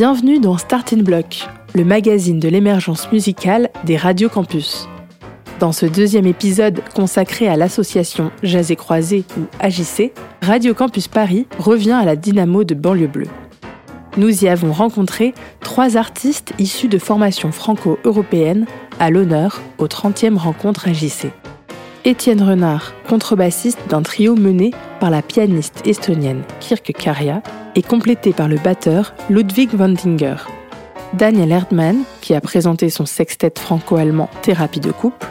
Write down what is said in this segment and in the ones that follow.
Bienvenue dans Starting Block, le magazine de l'émergence musicale des radios campus. Dans ce deuxième épisode consacré à l'association Jazz et Croisé ou AJC, Radio Campus Paris revient à la dynamo de banlieue bleue. Nous y avons rencontré trois artistes issus de formations franco-européennes à l'honneur aux 30e rencontres AJC. Étienne Renard, contrebassiste d'un trio mené par la pianiste estonienne Kirk Karia et complété par le batteur Ludwig Vandinger. Daniel Erdmann, qui a présenté son sextet franco-allemand Thérapie de couple.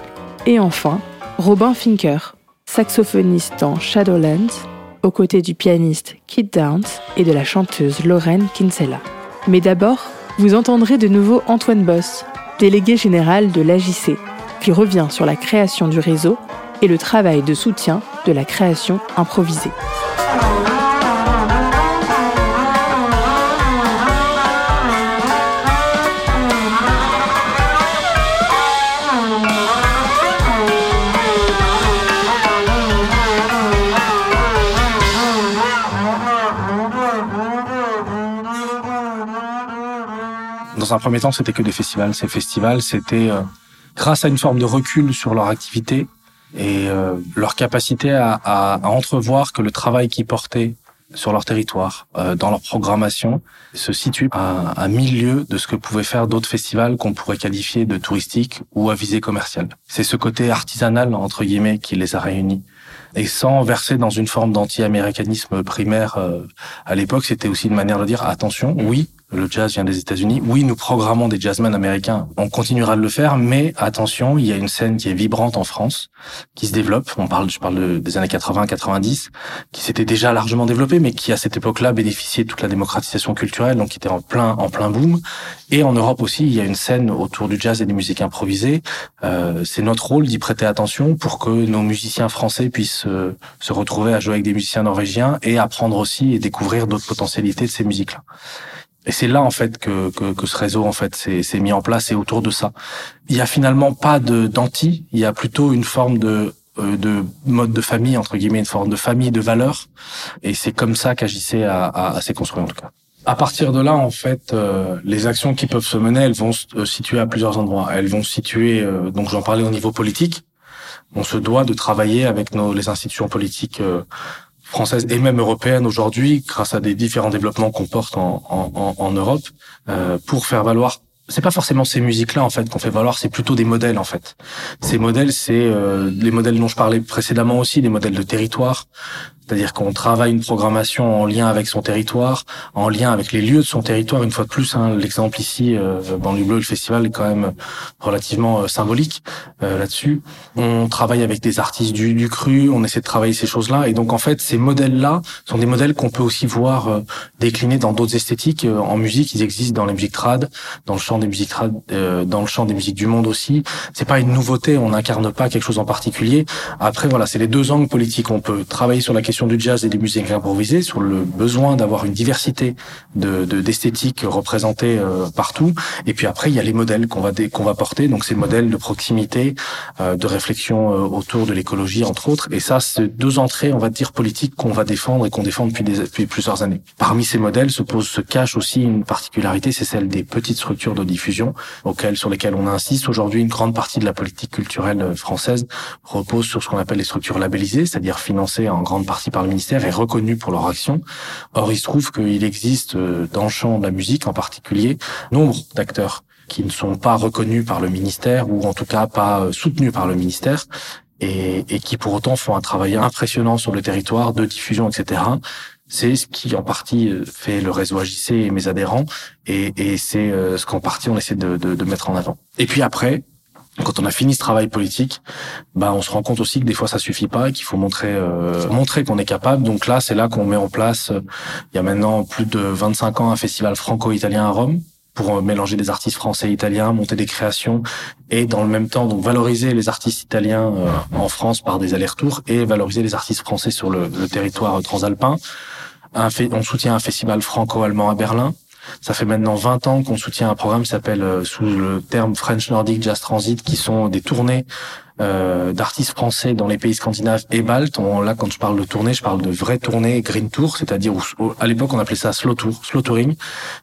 Et enfin, Robin Finker, saxophoniste dans Shadowlands, aux côtés du pianiste Kit Downs et de la chanteuse Lorraine Kinsella. Mais d'abord, vous entendrez de nouveau Antoine Boss, délégué général de l'AJC, qui revient sur la création du réseau et le travail de soutien de la création improvisée. Dans un premier temps, c'était que des festivals. Ces festivals, c'était euh, grâce à une forme de recul sur leur activité et euh, leur capacité à, à, entrevoir que le travail qu'ils portaient sur leur territoire, euh, dans leur programmation, se situe à, à mille lieues de ce que pouvaient faire d'autres festivals qu'on pourrait qualifier de touristiques ou à visée commerciale. C'est ce côté artisanal, entre guillemets, qui les a réunis. Et sans verser dans une forme d'anti-américanisme primaire euh, à l'époque, c'était aussi une manière de dire attention, oui, le jazz vient des États-Unis. Oui, nous programmons des jazzmen américains. On continuera de le faire, mais attention, il y a une scène qui est vibrante en France, qui se développe. On parle, je parle des années 80-90, qui s'était déjà largement développée, mais qui à cette époque-là bénéficiait de toute la démocratisation culturelle, donc qui était en plein, en plein boom. Et en Europe aussi, il y a une scène autour du jazz et des musiques improvisées. Euh, c'est notre rôle d'y prêter attention pour que nos musiciens français puissent euh, se retrouver à jouer avec des musiciens norvégiens et apprendre aussi et découvrir d'autres potentialités de ces musiques-là. Et c'est là en fait que, que, que, ce réseau en fait s'est mis en place et autour de ça. Il y a finalement pas de d'anti, il y a plutôt une forme de euh, de mode de famille entre guillemets, une forme de famille de valeurs. Et c'est comme ça qu'agissait à, à, à s'est construit en tout cas. À partir de là, en fait, euh, les actions qui peuvent se mener, elles vont se situer à plusieurs endroits. Elles vont se situer, euh, donc j'en parlais au niveau politique. On se doit de travailler avec nos, les institutions politiques française et même européenne aujourd'hui, grâce à des différents développements qu'on porte en, en, en Europe, euh, pour faire valoir c'est pas forcément ces musiques-là en fait qu'on fait valoir, c'est plutôt des modèles en fait. Ces modèles, c'est euh, les modèles dont je parlais précédemment aussi, des modèles de territoire, c'est-à-dire qu'on travaille une programmation en lien avec son territoire, en lien avec les lieux de son territoire. Une fois de plus, hein, l'exemple ici, euh, Banlieue Bleu, le festival est quand même relativement euh, symbolique euh, là-dessus. On travaille avec des artistes du, du, cru, on essaie de travailler ces choses-là. Et donc, en fait, ces modèles-là sont des modèles qu'on peut aussi voir euh, déclinés dans d'autres esthétiques. Euh, en musique, ils existent dans les musiques trad, dans le champ des musiques trad, euh, dans le champ des musiques du monde aussi. C'est pas une nouveauté, on n'incarne pas quelque chose en particulier. Après, voilà, c'est les deux angles politiques. On peut travailler sur la question du jazz et des musiques improvisées, sur le besoin d'avoir une diversité de d'esthétique représentée euh, partout. Et puis après, il y a les modèles qu'on va qu'on va porter. Donc ces modèles de proximité, euh, de réflexion euh, autour de l'écologie, entre autres. Et ça, c'est deux entrées, on va dire, politiques qu'on va défendre et qu'on défend depuis, des, depuis plusieurs années. Parmi ces modèles se pose, se cache aussi une particularité, c'est celle des petites structures de diffusion auxquelles, sur lesquelles on insiste aujourd'hui. Une grande partie de la politique culturelle française repose sur ce qu'on appelle les structures labellisées, c'est-à-dire financées en grande partie par le ministère et reconnus pour leur action. Or, il se trouve qu'il existe euh, dans le champ de la musique en particulier nombre d'acteurs qui ne sont pas reconnus par le ministère ou en tout cas pas euh, soutenus par le ministère et, qui pour autant font un travail impressionnant sur le territoire de diffusion, etc. C'est ce qui en partie euh, fait le réseau AJC et mes adhérents et, c'est ce qu'en partie on essaie de mettre en avant. Et puis après, quand on a fini ce travail politique, bah on se rend compte aussi que des fois ça suffit pas, qu'il faut montrer euh, montrer qu'on est capable. Donc là, c'est là qu'on met en place euh, il y a maintenant plus de 25 ans un festival franco-italien à Rome pour euh, mélanger des artistes français et italiens, monter des créations et dans le même temps donc valoriser les artistes italiens euh, en France par des allers-retours et valoriser les artistes français sur le, le territoire transalpin. On soutient un festival franco-allemand à Berlin Ça fait maintenant 20 ans qu'on soutient un programme qui s'appelle euh, sous le terme French Nordic Jazz Transit, qui sont des tournées euh, d'artistes français dans les pays scandinaves et baltes. là, quand je parle de tournée, je parle de vraies tournées green tour, c'est-à-dire à l'époque on appelait ça slow tour, slow touring,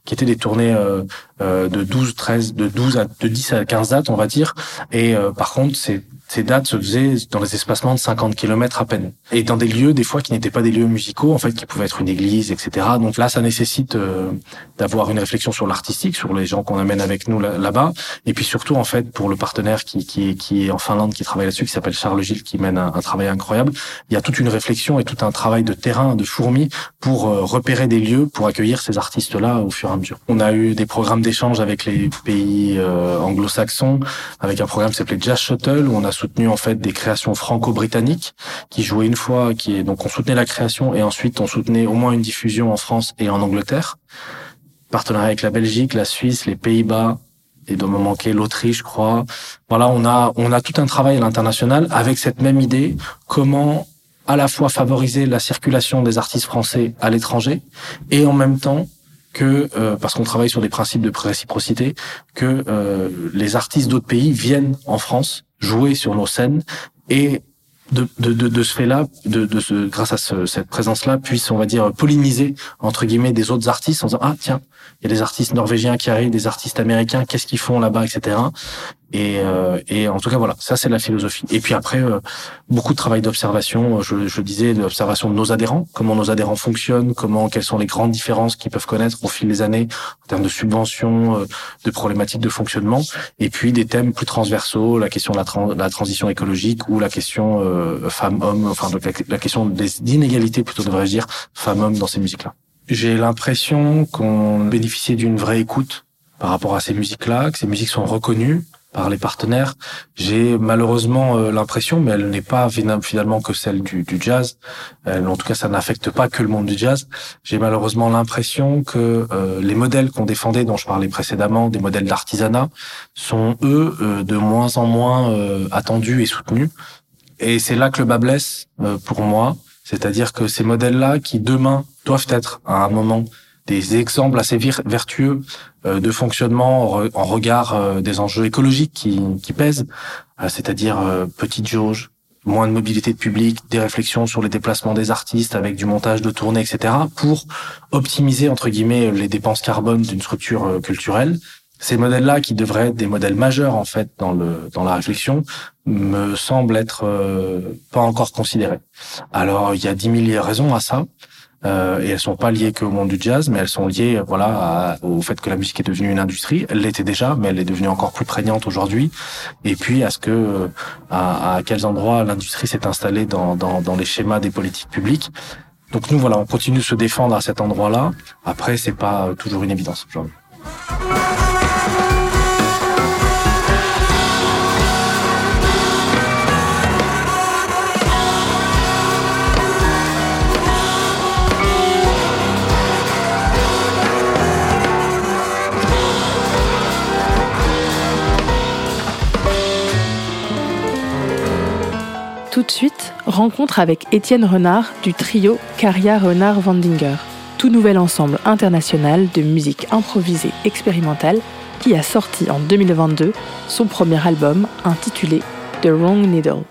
qui étaient des tournées euh, euh, de 12, 13, de 12 à de 10 à 15 dates, on va dire. Et euh, par contre, c'est ces dates se faisaient dans les espacements de 50 km à peine. Et dans des lieux, des fois, qui n'étaient pas des lieux musicaux, en fait, qui pouvaient être une église, etc. Donc là, ça nécessite euh, d'avoir une réflexion sur l'artistique, sur les gens qu'on amène avec nous là-bas. Et puis surtout, en fait, pour le partenaire qui, qui, qui est en Finlande, qui travaille là-dessus, qui s'appelle Charles Gilles, qui mène un, travail incroyable, il y a toute une réflexion et tout un travail de terrain, de fourmi, pour euh, repérer des lieux, pour accueillir ces artistes-là au fur et à mesure. On a eu des programmes d'échange avec les pays euh, anglo-saxons, avec un programme qui s'appelait Jazz Shuttle, où on a soutenu en fait des créations franco-britanniques qui jouaient une fois, qui est donc on soutenait la création et ensuite on soutenait au moins une diffusion en France et en Angleterre. Partenariat avec la Belgique, la Suisse, les Pays-Bas, et doit me manquer l'Autriche, je crois. Voilà, on a on a tout un travail à l'international avec cette même idée comment à la fois favoriser la circulation des artistes français à l'étranger et en même temps que euh, parce qu'on travaille sur des principes de réciprocité que euh, les artistes d'autres pays viennent en France jouer sur nos scènes et de, de, de, de ce fait-là, de, de ce, grâce à ce, cette présence-là, puisse, on va dire, polliniser, entre guillemets, des autres artistes en disant, ah, tiens, il y a des artistes norvégiens qui arrivent, des artistes américains, qu'est-ce qu'ils font là-bas, etc. Et, euh, et en tout cas, voilà, ça c'est la philosophie. Et puis après, euh, beaucoup de travail d'observation. Je, je disais d'observation de nos adhérents, comment nos adhérents fonctionnent, comment, quelles sont les grandes différences qu'ils peuvent connaître au fil des années en termes de subventions, euh, de problématiques de fonctionnement. Et puis des thèmes plus transversaux, la question de la, la transition écologique ou la question euh, femmes-hommes, enfin la, la question des inégalités plutôt devrais-je dire femmes-hommes dans ces musiques-là. J'ai l'impression qu'on bénéficiait d'une vraie écoute par rapport à ces musiques-là, que ces musiques sont reconnues par les partenaires. J'ai malheureusement euh, l'impression, mais elle n'est pas finalement que celle du, jazz. en tout cas, ça n'affecte pas que le monde du jazz. J'ai malheureusement l'impression que euh, les modèles qu'on défendait, dont je parlais précédemment, des modèles d'artisanat, sont eux euh, de moins en moins attendus et soutenus. Et c'est là que le bas blesse pour moi. C'est-à-dire que ces modèles-là, qui demain doivent être à un moment des exemples assez vertueux euh, de fonctionnement en regard euh, des enjeux écologiques qui, qui pèsent, euh, c'est-à-dire petite jauge, moins de mobilité de public, des réflexions sur les déplacements des artistes avec du montage de tournées, etc., pour optimiser entre guillemets les dépenses carbone d'une structure culturelle. Ces modèles-là, qui devraient être des modèles majeurs en fait dans le dans la réflexion, me semblent être pas encore considérés. Alors il y a dix mille raisons à ça. Euh, et elles sont pas liées qu'au monde du jazz, mais elles sont liées, voilà, au fait que la musique est devenue une industrie. Elle l'était déjà, mais elle est devenue encore plus prégnante aujourd'hui. Et puis à ce que, euh, à, à quels endroits l'industrie s'est installée dans, dans, dans les schémas des politiques publiques. Donc nous, voilà, on continue de se défendre à cet endroit-là. Après, c'est pas toujours une évidence aujourd'hui. De suite, rencontre avec Étienne Renard du trio Caria Renard Vandinger, tout nouvel ensemble international de musique improvisée expérimentale qui a sorti en 2022 son premier album intitulé The Wrong Needle.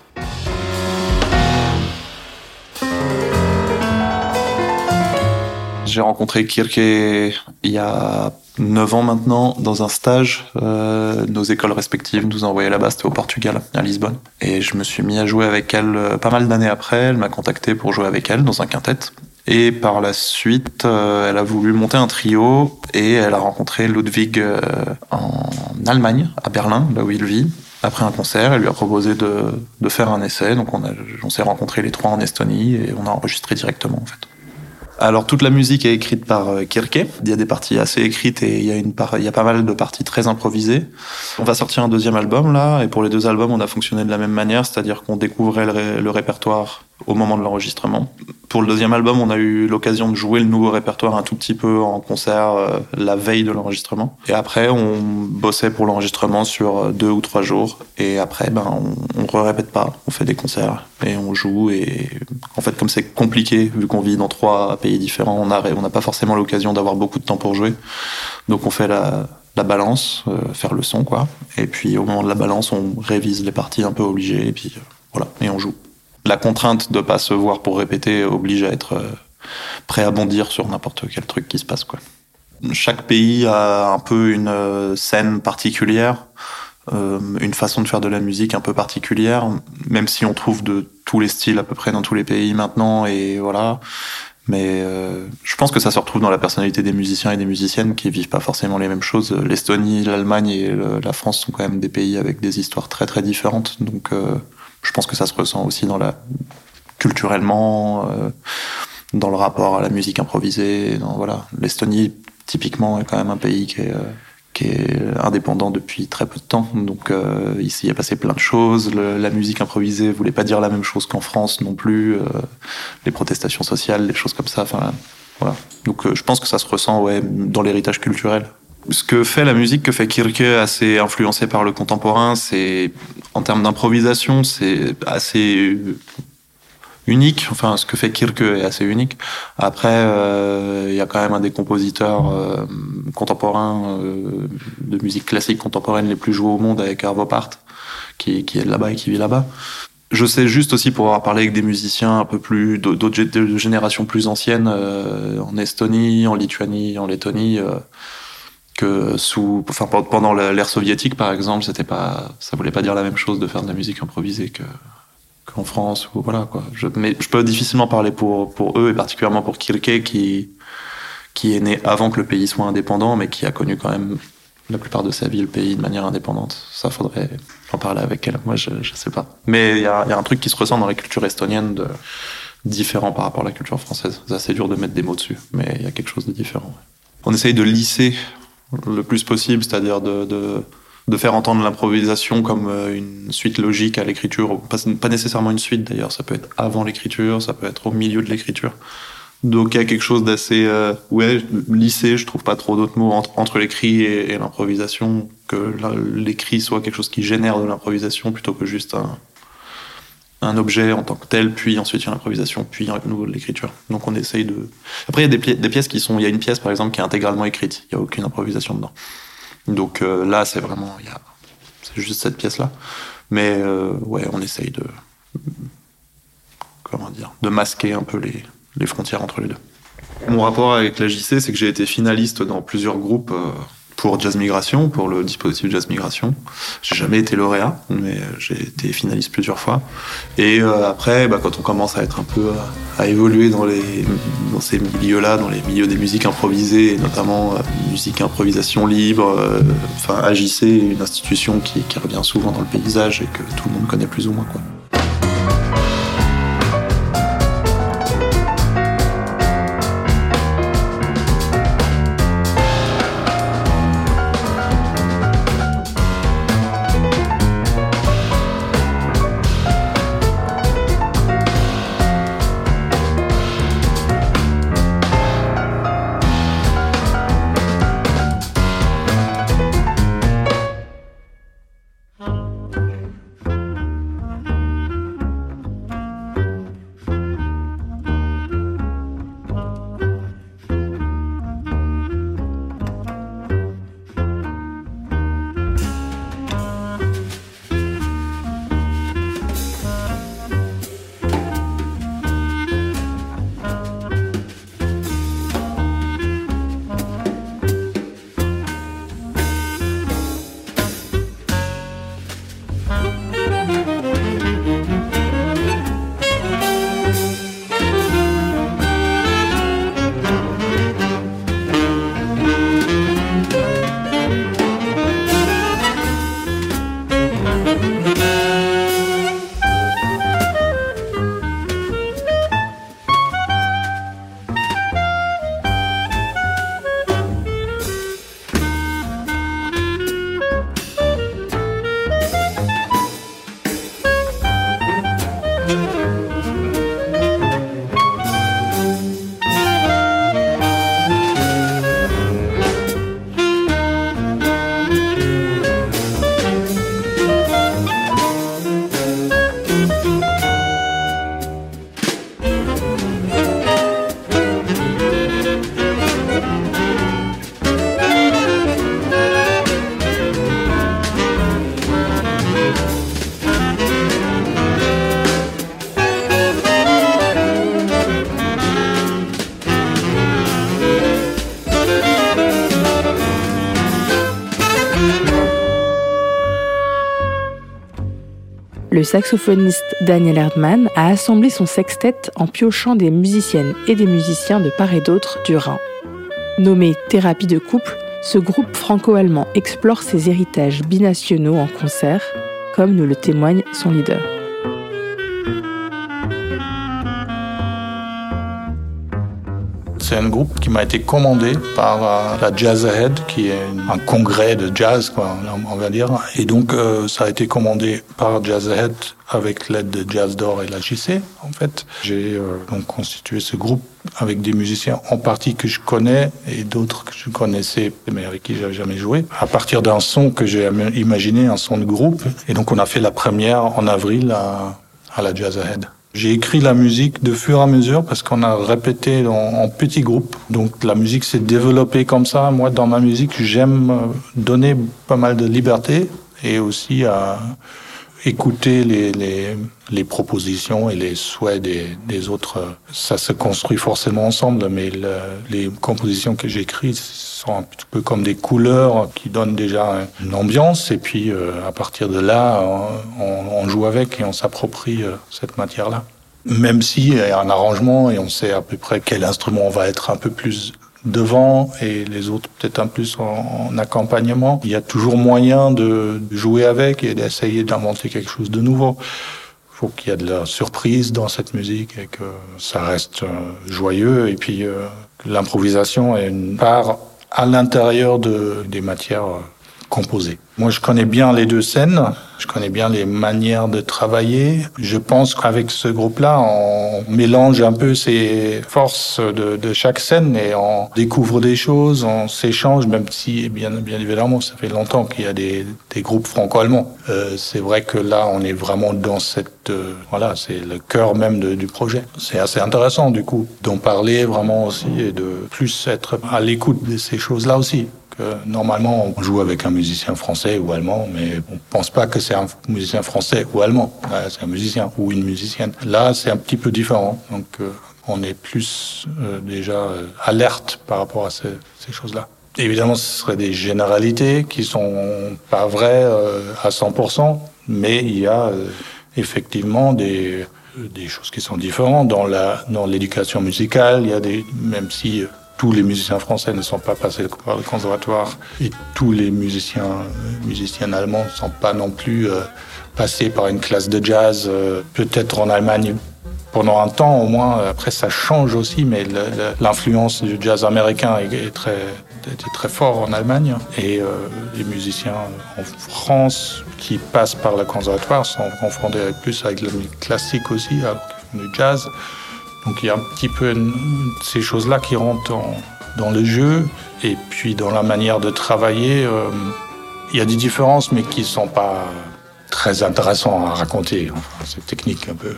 J'ai rencontré Kirke il y a 9 ans maintenant dans un stage. Euh, nos écoles respectives nous ont envoyé là-bas, c'était au Portugal, à Lisbonne. Et je me suis mis à jouer avec elle euh, pas mal d'années après. Elle m'a contacté pour jouer avec elle dans un quintet. Et par la suite, euh, elle a voulu monter un trio et elle a rencontré Ludwig euh, en Allemagne, à Berlin, là où il vit. Après un concert, elle lui a proposé de, de faire un essai. Donc on, on s'est rencontrés les trois en Estonie et on a enregistré directement en fait. Alors toute la musique est écrite par euh, Kirke. Il y a des parties assez écrites et il y a une il y a pas mal de parties très improvisées. On va sortir un deuxième album là et pour les deux albums on a fonctionné de la même manière, c'est-à-dire qu'on découvrait le, répertoire au moment de l'enregistrement. Pour le deuxième album, on a eu l'occasion de jouer le nouveau répertoire un tout petit peu en concert euh, la veille de l'enregistrement. Et après, on bossait pour l'enregistrement sur euh, deux ou trois jours. Et après, ben, on, on répète pas. On fait des concerts et on joue. Et en fait, comme c'est compliqué, vu qu'on vit dans trois pays différents, on n'a pas forcément l'occasion d'avoir beaucoup de temps pour jouer. Donc on fait la, la balance, euh, faire le son, quoi. Et puis au moment de la balance, on révise les parties un peu obligées. Et puis voilà, et on joue la contrainte de pas se voir pour répéter oblige à être euh, prêt à bondir sur n'importe quel truc qui se passe quoi. Chaque pays a un peu une euh, scène particulière, euh, une façon de faire de la musique un peu particulière, même si on trouve de tous les styles à peu près dans tous les pays maintenant et voilà. Mais je pense que ça se retrouve dans la personnalité des musiciens et des musiciennes qui vivent pas forcément les mêmes choses. L'Estonie, l'Allemagne et la France sont quand même des pays avec des histoires très très différentes. Donc euh, je pense que ça se ressent aussi dans la culturellement, euh, dans le rapport à la musique improvisée. Dans, voilà, l'Estonie typiquement est quand même un pays qui est euh, qui est indépendant depuis très peu de temps. Donc euh, ici, il y a passé plein de choses. Le, la musique improvisée voulait pas dire la même chose qu'en France non plus. Euh, les protestations sociales, les choses comme ça. Enfin, voilà. Donc euh, je pense que ça se ressent ouais dans l'héritage culturel ce que fait la musique, que fait Kirke, assez influencé par le contemporain, c'est en termes d'improvisation, c'est assez unique. Enfin, ce que fait Kirke est assez unique. Après, euh, il y a quand même un des compositeurs euh, contemporains euh, de musique classique contemporaine les plus joués au monde avec Arvo Part, qui, qui est là-bas et qui vit là-bas. Je sais juste aussi pour avoir parlé avec des musiciens un peu plus d'autres générations plus anciennes en Estonie, en Lituanie, en Lettonie. Que sous, enfin pendant l'ère soviétique par exemple, c'était pas, ça voulait pas dire la même chose de faire de la musique improvisée que qu'en France ou voilà quoi. Je, mais je peux difficilement parler pour pour eux et particulièrement pour Kirke qui qui est né avant que le pays soit indépendant, mais qui a connu quand même la plupart de sa vie le pays de manière indépendante. Ça faudrait en parler avec elle. Moi, je, je sais pas. Mais il y a, y a un truc qui se ressent dans la culture estonienne de différent par rapport à la culture française. C'est assez dur de mettre des mots dessus, mais il y a quelque chose de différent. On essaye de lisser le plus possible, c'est-à-dire de, de, faire entendre l'improvisation comme euh, une suite logique à l'écriture, pas, pas, nécessairement une suite d'ailleurs, ça peut être avant l'écriture, ça peut être au milieu de l'écriture. Donc il y a quelque chose d'assez euh, ouais lissé, je trouve pas trop d'autres mots entre, entre l'écrit et, et l'improvisation, que l'écrit soit quelque chose qui génère de l'improvisation plutôt que juste un, un objet en tant que tel, puis ensuite il y a l'improvisation, puis à nouveau l'écriture. Donc on essaye de. Après il y a des, pi des, pièces qui sont, il y a une pièce par exemple qui est intégralement écrite, il y a aucune improvisation dedans. Donc euh, là c'est vraiment, a, c'est juste cette pièce là. Mais euh, ouais, on essaye de, comment dire, de masquer un peu les, les frontières entre les deux. Mon rapport avec la JC, c'est que j'ai été finaliste dans plusieurs groupes. Euh, pour Jazz Migration, pour le dispositif Jazz Migration. J'ai jamais été lauréat, mais j'ai été finaliste plusieurs fois. Et euh, après, bah, quand on commence à être un peu à, à évoluer dans, les, dans ces milieux-là, dans les milieux des musiques improvisées, et notamment euh, musique improvisation libre, euh, enfin AJC, une institution qui, qui revient souvent dans le paysage et que tout le monde connaît plus ou moins. Quoi. Le saxophoniste Daniel Erdmann a assemblé son sextet en piochant des musiciennes et des musiciens de part et d'autre du Rhin. Nommé Thérapie de couple, ce groupe franco-allemand explore ses héritages binationaux en concert, comme nous le témoigne son leader. C'est un groupe qui m'a été commandé par euh, la Jazz Ahead, qui est un congrès de jazz, quoi, on va dire. Et donc, euh, ça a été commandé par Jazz Ahead avec l'aide de Jazz d'Or et la JC, en fait. J'ai euh, donc constitué ce groupe avec des musiciens en partie que je connais et d'autres que je connaissais mais avec qui j'avais jamais joué. À partir d'un son que j'ai imaginé, un son de groupe. Et donc, on a fait la première en avril à, à la Jazz Ahead. J'ai écrit la musique de fur et à mesure parce qu'on a répété en, petits groupes. Donc la musique s'est développée comme ça. Moi, dans ma musique, j'aime euh, donner pas mal de liberté et aussi à écouter les, propositions et les souhaits des, autres. Ça se construit forcément ensemble, mais le, les compositions que j'écris un petit peu comme des couleurs qui donnent déjà une ambiance. Et puis, euh, à partir de là, on, on joue avec et on s'approprie euh, cette matière-là. Même s'il y a un arrangement et on sait à peu près quel instrument va être un peu plus devant et les autres peut-être un plus en, accompagnement. Il y a toujours moyen de jouer avec et d'essayer d'inventer quelque chose de nouveau. Il faut qu'il y ait de la surprise dans cette musique et que ça reste euh, joyeux et puis euh, l'improvisation est une part à l'intérieur de, des matières Moi, je connais bien les deux scènes. Je connais bien les manières de travailler. Je pense qu'avec ce groupe-là, on mélange un peu ses forces de, chaque scène et on découvre des choses, on s'échange, même si, bien, bien évidemment, ça fait longtemps qu'il y a des, groupes franco-allemands. Euh, c'est vrai que là, on est vraiment dans cette... Euh, voilà, c'est le cœur même du projet. C'est assez intéressant, du coup, d'en parler vraiment aussi et de plus être à l'écoute de ces choses-là aussi normalement on joue avec un musicien français ou allemand, mais on pense pas que c'est un musicien français ou allemand. C'est un musicien ou une musicienne. Là, c'est un petit peu différent. Donc, euh, on est plus euh, déjà euh, alerte par rapport à ces, choses-là. Évidemment, ce seraient des généralités qui sont pas vraies à 100%, mais il y a effectivement des choses qui sont différentes dans dans l'éducation musicale. Il y a des même si tous les musiciens français ne sont pas passés par le conservatoire et tous les musiciens, musiciennes allemands ne sont pas non plus euh, passés par une classe de jazz, euh, peut-être en Allemagne pendant un temps au moins. Après, ça change aussi, mais l'influence du jazz américain est, très, était très fort en Allemagne. Et euh, les musiciens en France qui passent par le conservatoire sont confrontés plus avec musique classique aussi, avec le jazz. Donc il y a un petit peu ces choses-là qui rentrent dans le jeu. Et puis dans la manière de travailler, euh, il y a des différences, mais qui ne sont pas très intéressantes à raconter. Enfin, c'est technique un peu.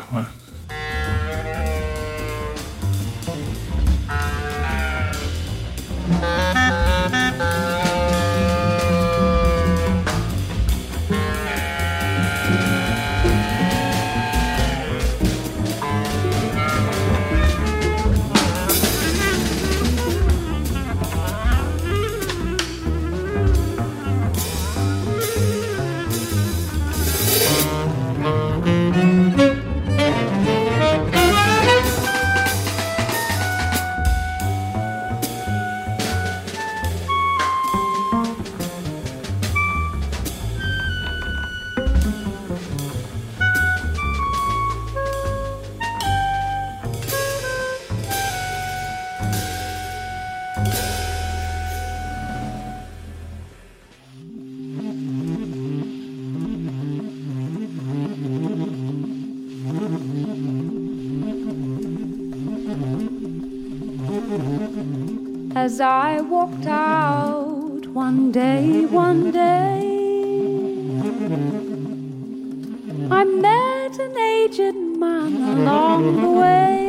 As I walked out one day, one day. I met an aged man along the way.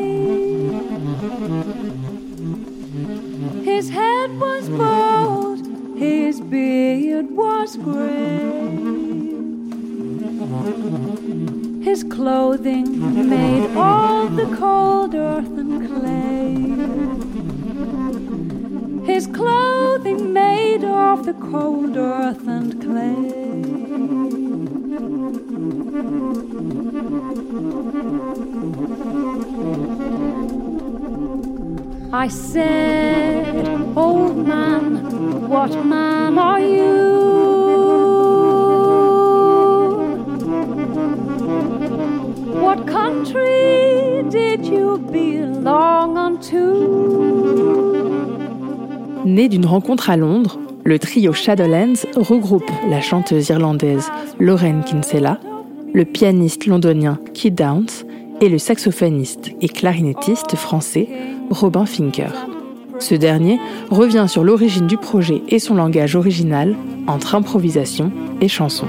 His head was bald, his beard was gray. His clothing made all the cold earth and clay his clothing made of the cold earth and clay. I said, Old man, what man are you? What country did you belong unto? Né d'une rencontre à Londres, le trio Shadowlands regroupe la chanteuse irlandaise Lauren Kinsella, le pianiste londonien Keith Downs et le saxophoniste et clarinettiste français Robin Finker. Ce dernier revient sur l'origine du projet et son langage original entre improvisation et chanson.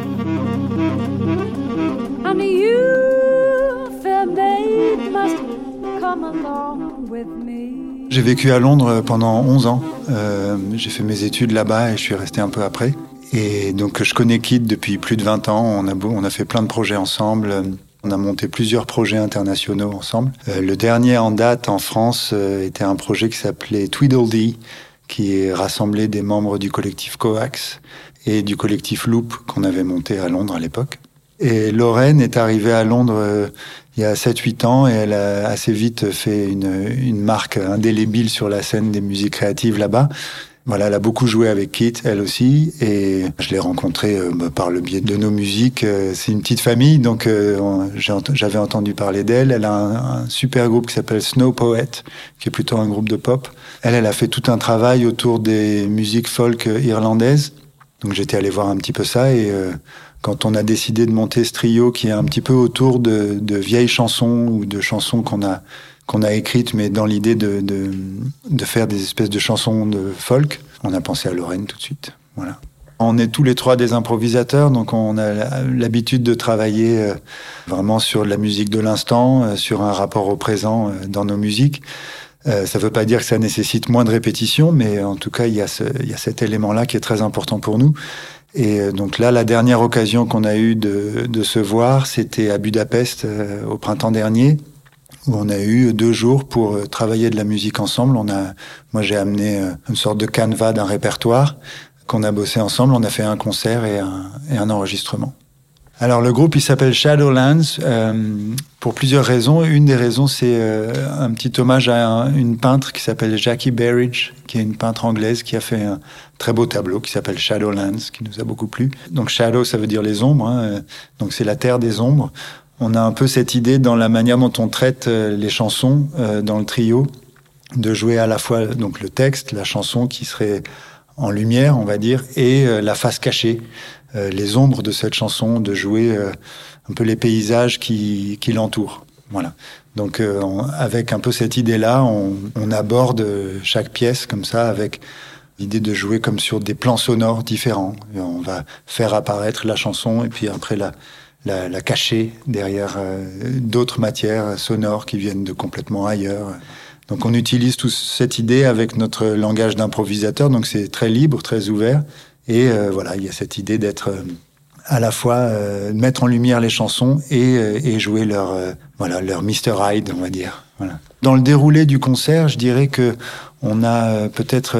J'ai vécu à Londres pendant 11 ans. Euh, j'ai fait mes études là-bas et je suis resté un peu après. Et donc je connais Kid depuis plus de 20 ans. On a, fait plein de projets ensemble. On a monté plusieurs projets internationaux ensemble. Euh, le dernier en date en France euh, était un projet qui s'appelait Tweedledee, qui rassemblait des membres du collectif Coax et du collectif Loop qu'on avait monté à Londres à l'époque. Et Lorraine est arrivée à Londres il y a 7-8 ans et elle a assez vite fait une, une marque indélébile sur la scène des musiques créatives là-bas. Voilà, elle a beaucoup joué avec Kit, elle aussi, et je l'ai rencontrée euh, bah, par le biais de nos musiques. Euh, C'est une petite famille, donc euh, j'avais entendu parler d'elle. Elle a un, un super groupe qui s'appelle Snow Poet, qui est plutôt un groupe de pop. Elle, elle a fait tout un travail autour des musiques folk irlandaises. Donc j'étais allé voir un petit peu ça et euh, quand on a décidé de monter ce trio qui est un petit peu autour de, de vieilles chansons ou de chansons qu'on a qu'on a écrites mais dans l'idée de, de de faire des espèces de chansons de folk, on a pensé à Lorraine tout de suite. Voilà. On est tous les trois des improvisateurs, donc on a l'habitude de travailler euh, vraiment sur la musique de l'instant, euh, sur un rapport au présent euh, dans nos musiques. Ça ne veut pas dire que ça nécessite moins de répétition, mais en tout cas, il y a, ce, il y a cet élément-là qui est très important pour nous. Et euh, donc là, la dernière occasion qu'on a eue de, de se voir, c'était à Budapest euh, au printemps dernier, où on a eu deux jours pour euh, travailler de la musique ensemble. On a, moi, j'ai amené euh, une sorte de canevas d'un répertoire qu'on a bossé ensemble. On a fait un concert et un, et un enregistrement. Alors le groupe il s'appelle Shadowlands euh, pour plusieurs raisons. Une des raisons c'est euh, un petit hommage à un- une peintre qui s'appelle Jackie Berridge, qui est une peintre anglaise qui a fait un très beau tableau qui s'appelle Shadowlands, qui nous a beaucoup plu. Donc Shadow ça veut dire les ombres, hein, euh, donc c'est la terre des ombres. On a un peu cette idée dans la manière dont on traite euh, les chansons euh, dans le trio, de jouer à la fois donc le texte, la chanson qui serait en lumière, on va dire, et la face cachée, les ombres de cette chanson, de jouer euh, un peu les paysages qui, qui l'entourent. Voilà. Donc, euh, on- avec un peu cette idée-là, on, on aborde euh, chaque pièce comme ça, avec l'idée de jouer comme sur des plans sonores différents. Et on va faire apparaître la chanson et puis après la, la, la cacher derrière euh, d'autres matières sonores qui viennent de complètement ailleurs. Donc on utilise toute cette idée avec notre langage d'improvisateur, donc c'est très libre, très ouvert. Et euh, voilà, il y a cette idée d'être euh, à la fois euh, mettre en lumière les chansons et, euh, jouer leur euh, voilà leur Mr Hyde, on va dire. Dans le déroulé du concert, je dirais que on a peut-être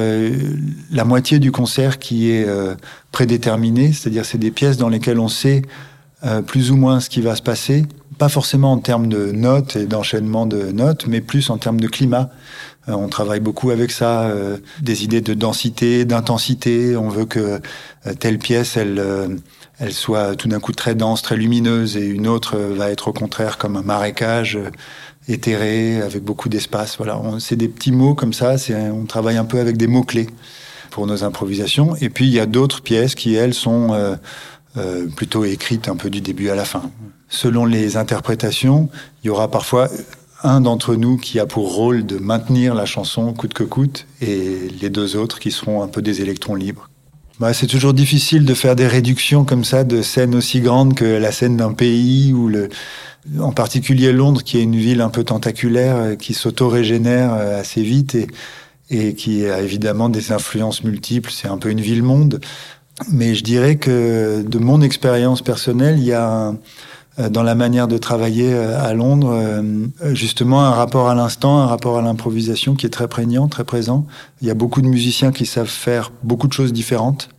la moitié du concert qui est euh, prédéterminé, c'est-à-dire c'est des pièces dans lesquelles on sait plus ou moins ce qui va se passer, pas forcément en termes de notes et d'enchaînement de notes, mais plus en termes de climat. Euh, on travaille beaucoup avec ça, euh, des idées de densité, d'intensité. On veut que euh, telle pièce, elle, euh, elle soit tout d'un coup très dense, très lumineuse, et une autre va être au contraire comme un marécage éthéré, avec beaucoup d'espace. Voilà, c'est des petits mots comme ça. On travaille un peu avec des mots clés pour nos improvisations. Et puis il y a d'autres pièces qui elles sont euh, euh, plutôt écrites un peu du début à la fin. Selon les interprétations, il y aura parfois un d'entre nous qui a pour rôle de maintenir la chanson coûte que coûte, et les deux autres qui seront un peu des électrons libres. Bah, c'est toujours difficile de faire des réductions comme ça de scènes aussi grandes que la scène d'un pays ou le, en particulier Londres, qui est une ville un peu tentaculaire, euh, qui s'auto-régénère euh, assez vite et, et qui a évidemment des influences multiples. C'est un peu une ville-monde. Mais je dirais que de mon expérience personnelle, il y a un, dans la manière de travailler euh, à Londres, euh, justement un rapport à l'instant, un rapport à l'improvisation qui est très prégnant, très présent. Il y a beaucoup de musiciens qui savent faire beaucoup de choses différentes.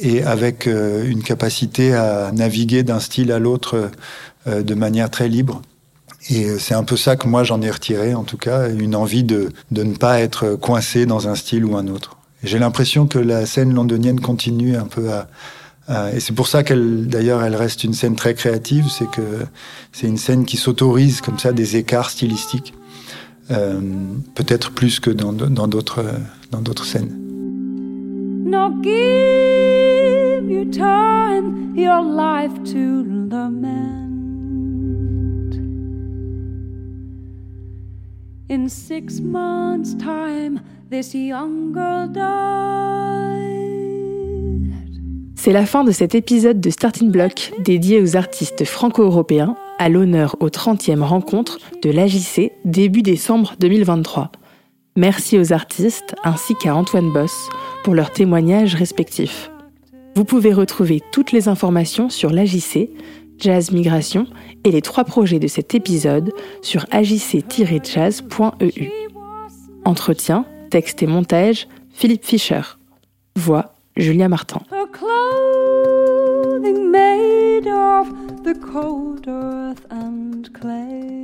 et avec euh, une capacité à naviguer d'un style à l'autre euh, de manière très libre. Et euh, c'est un peu ça que moi j'en ai retiré, en tout cas, une envie de, de ne pas être coincé dans un style ou un autre. J'ai l'impression que la scène londonienne continue un peu à, à et c'est pour ça qu'elle, d'ailleurs, elle reste une scène très créative. C'est que c'est une scène qui s'autorise comme ça des écarts stylistiques, euh, peut-être plus que dans d'autres dans d'autres scènes. C'est la fin de cet épisode de Starting Block dédié aux artistes franco-européens à l'honneur aux 30e rencontres de l'AJC début décembre 2023. Merci aux artistes ainsi qu'à Antoine Boss pour leurs témoignages respectifs. Vous pouvez retrouver toutes les informations sur l'AJC, Jazz Migration et les trois projets de cet épisode sur ajc-jazz.eu. Entretien, texte et montage, Philippe Fischer. Voix, Julia Martin. clothing made of the cold earth and clay.